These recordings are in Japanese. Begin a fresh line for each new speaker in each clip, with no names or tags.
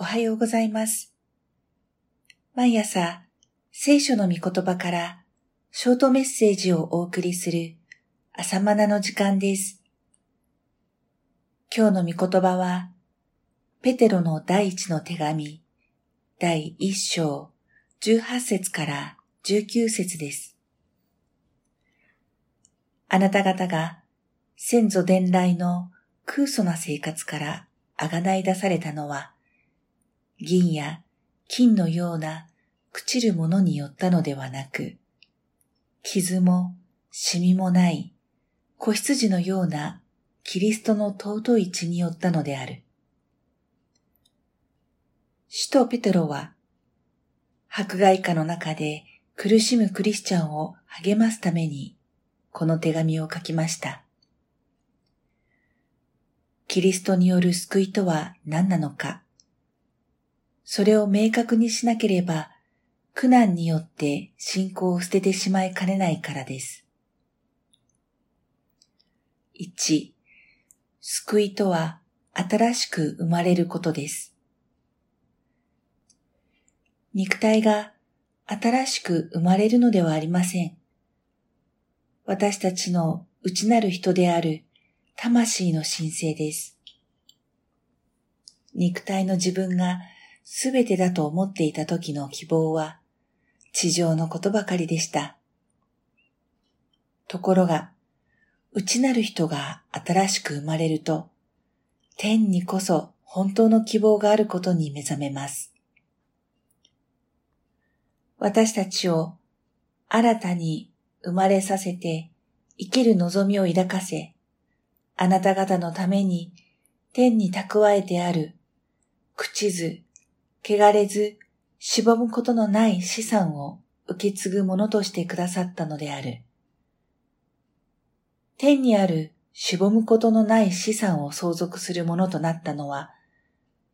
おはようございます。毎朝、聖書の御言葉からショートメッセージをお送りする朝マナの時間です。今日の御言葉は、ペテロの第一の手紙、第一章、十八節から十九節です。あなた方が先祖伝来の空祖な生活からあがない出されたのは、銀や金のような朽ちるものによったのではなく、傷もシミもない子羊のようなキリストの尊い血によったのである。使徒ペテロは、迫害下の中で苦しむクリスチャンを励ますために、この手紙を書きました。キリストによる救いとは何なのか。それを明確にしなければ、苦難によって信仰を捨ててしまいかねないからです。1、救いとは新しく生まれることです。肉体が新しく生まれるのではありません。私たちの内なる人である魂の神聖です。肉体の自分がすべてだと思っていた時の希望は、地上のことばかりでした。ところが、内なる人が新しく生まれると、天にこそ本当の希望があることに目覚めます。私たちを新たに生まれさせて生きる望みを抱かせ、あなた方のために天に蓄えてある、朽ちず汚れず、しぼむことのない資産を受け継ぐものとしてくださったのである。天にあるしぼむことのない資産を相続するものとなったのは、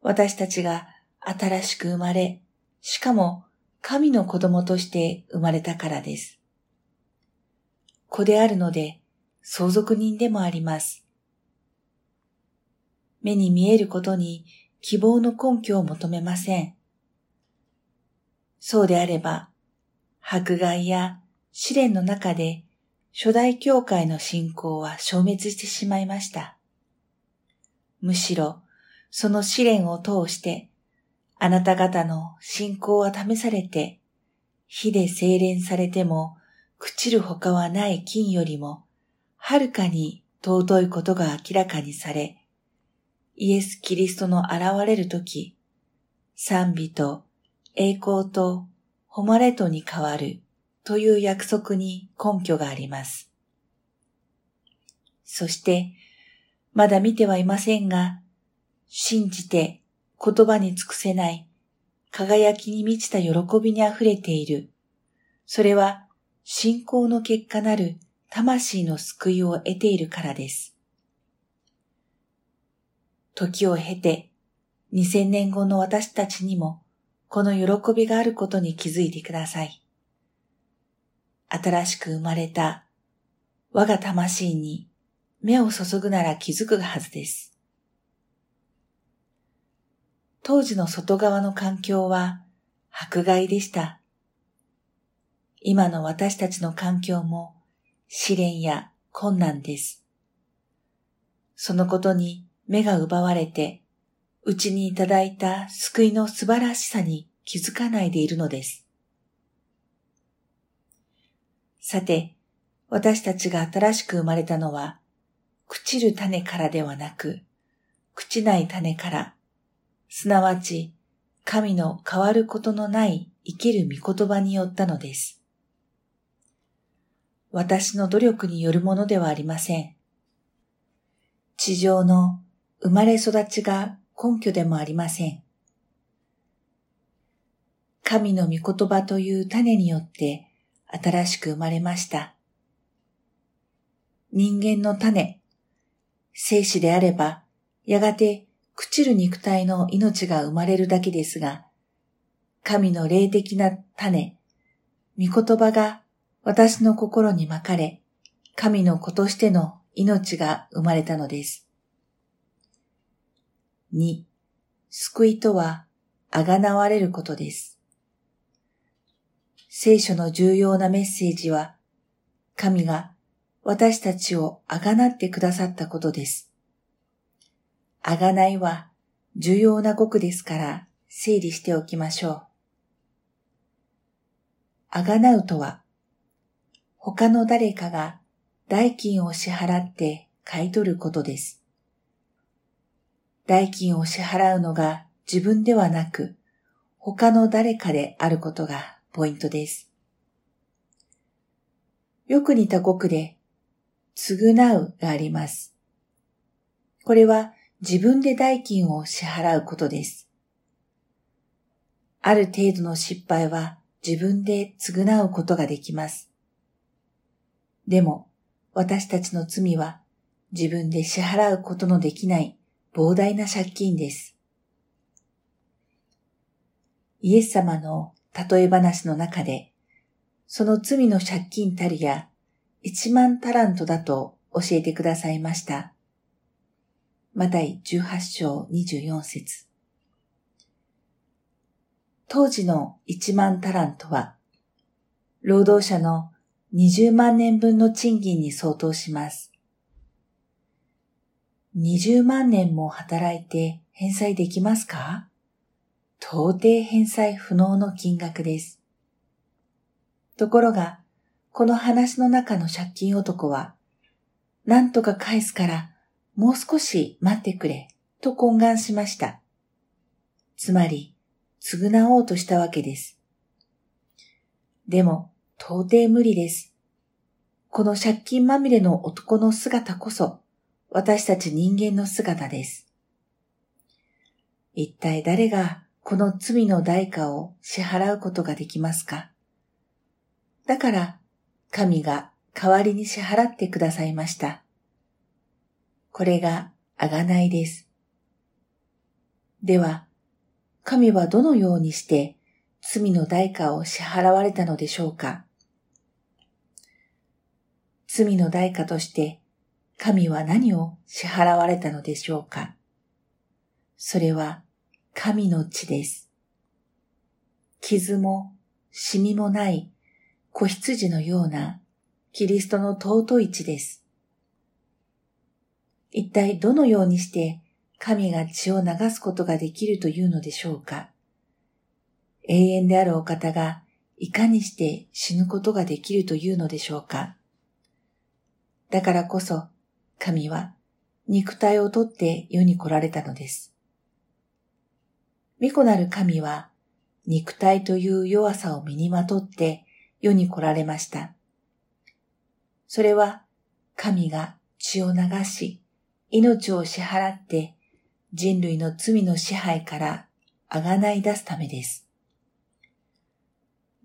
私たちが新しく生まれ、しかも神の子供として生まれたからです。子であるので相続人でもあります。目に見えることに希望の根拠を求めません。そうであれば、迫害や試練の中で初代教会の信仰は消滅してしまいました。むしろ、その試練を通して、あなた方の信仰は試されて、火で精錬されても、朽ちるほかはない金よりも、はるかに尊いことが明らかにされ、イエス・キリストの現れるとき、賛美と栄光と誉れとに変わるという約束に根拠があります。そして、まだ見てはいませんが、信じて言葉に尽くせない輝きに満ちた喜びに溢れている。それは信仰の結果なる魂の救いを得ているからです。時を経て、2000年後の私たちにも、この喜びがあることに気づいてください。新しく生まれた我が魂に目を注ぐなら気づくはずです。当時の外側の環境は迫害でした。今の私たちの環境も試練や困難です。そのことに目が奪われて、うちにいただいた救いの素晴らしさに気づかないでいるのです。さて、私たちが新しく生まれたのは、朽ちる種からではなく、朽ちない種から、すなわち、神の変わることのない生きる御言葉によったのです。私の努力によるものではありません。地上の生まれ育ちが根拠でもありません。神の御言葉という種によって新しく生まれました。人間の種、生死であれば、やがて朽ちる肉体の命が生まれるだけですが、神の霊的な種、御言葉が私の心にまかれ、神の子としての命が生まれたのです。2、救いとはあがなわれることです。聖書の重要なメッセージは、神が私たちをあがなってくださったことです。あがないは重要な語句ですから整理しておきましょう。あがなうとは、他の誰かが代金を支払って買い取ることです。代金を支払うのが自分ではなく、他の誰かであることがポイントです。よく似た語句で、償うがあります。これは自分で代金を支払うことです。ある程度の失敗は自分で償うことができます。でも、私たちの罪は自分で支払うことのできない膨大な借金です。イエス様の例え話の中で、その罪の借金たるや一万タラントだと教えてくださいました。マタイ18章24節当時の1万タラントは、労働者の20万年分の賃金に相当します。20万年も働いて返済できますか？到底返済不能の金額です。ところが、この話の中の借金男は、何とか返すからもう少し待ってくれ、と懇願しました。つまり、償おうとしたわけです。でも、到底無理です。この借金まみれの男の姿こそ、私たち人間の姿です。一体誰がこの罪の代価を支払うことができますか？だから、神が代わりに支払ってくださいました。これがあがないです。では、神はどのようにして罪の代価を支払われたのでしょうか？罪の代価として神は何を支払われたのでしょうか？それは神の血です。傷もシミもない子羊のようなキリストの尊い血です。一体どのようにして神が血を流すことができるというのでしょうか？永遠であるお方がいかにして死ぬことができるというのでしょうか？だからこそ神は肉体をとって世に来られたのです。御子なる神は肉体という弱さを身にまとって世に来られました。それは神が血を流し、命を支払って人類の罪の支配からあがない出すためです。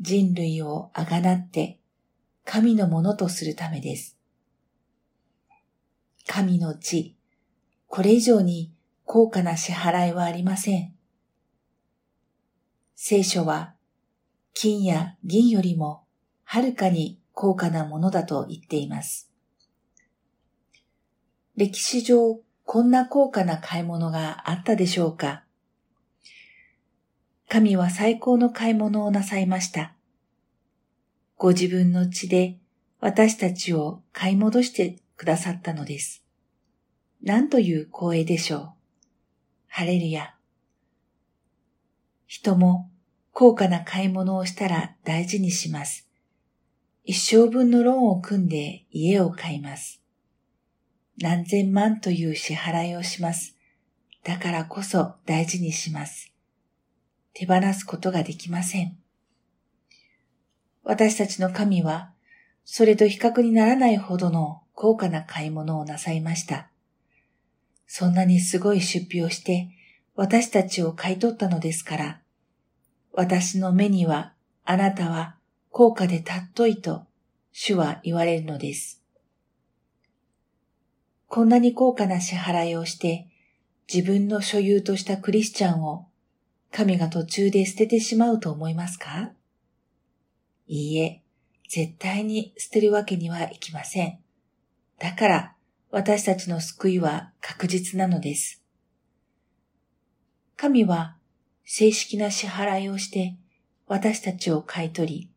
人類をあがなって神のものとするためです。神の地、これ以上に高価な支払いはありません。聖書は金や銀よりもはるかに高価なものだと言っています。歴史上こんな高価な買い物があったでしょうか神は最高の買い物をなさいました。ご自分の血で私たちを買い戻してくださったのです。何という光栄でしょう。ハレルヤ。人も高価な買い物をしたら大事にします。一生分のローンを組んで家を買います。何千万という支払いをします。だからこそ大事にします。手放すことができません。私たちの神は、それと比較にならないほどの高価な買い物をなさいました。そんなにすごい出費をして私たちを買い取ったのですから、私の目にはあなたは高価で尊いと主は言われるのです。こんなに高価な支払いをして自分の所有としたクリスチャンを神が途中で捨ててしまうと思いますか？いいえ、絶対に捨てるわけにはいきません。だから私たちの救いは確実なのです。神は正式な支払いをして私たちを買い取り、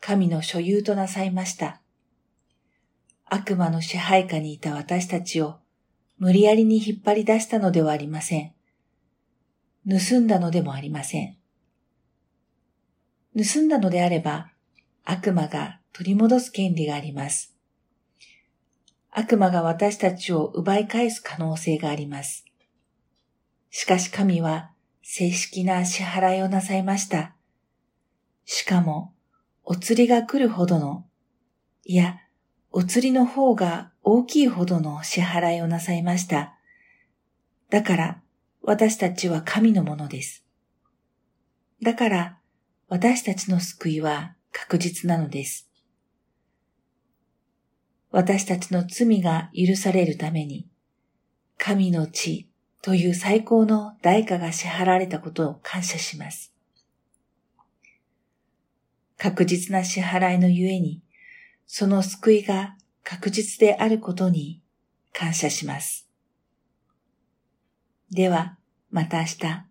神の所有となさいました。悪魔の支配下にいた私たちを無理やりに引っ張り出したのではありません。盗んだのでもありません。盗んだのであれば、悪魔が取り戻す権利があります。悪魔が私たちを奪い返す可能性があります。しかし神は正式な支払いをなさいました。しかも、お釣りが来るほどの、いや、お釣りの方が大きいほどの支払いをなさいました。だから、私たちは神のものです。だから、私たちの救いは確実なのです。私たちの罪が許されるために、神の地という最高の代価が支払われたことを感謝します。確実な支払いのゆえに、その救いが確実であることに感謝します。では、また明日。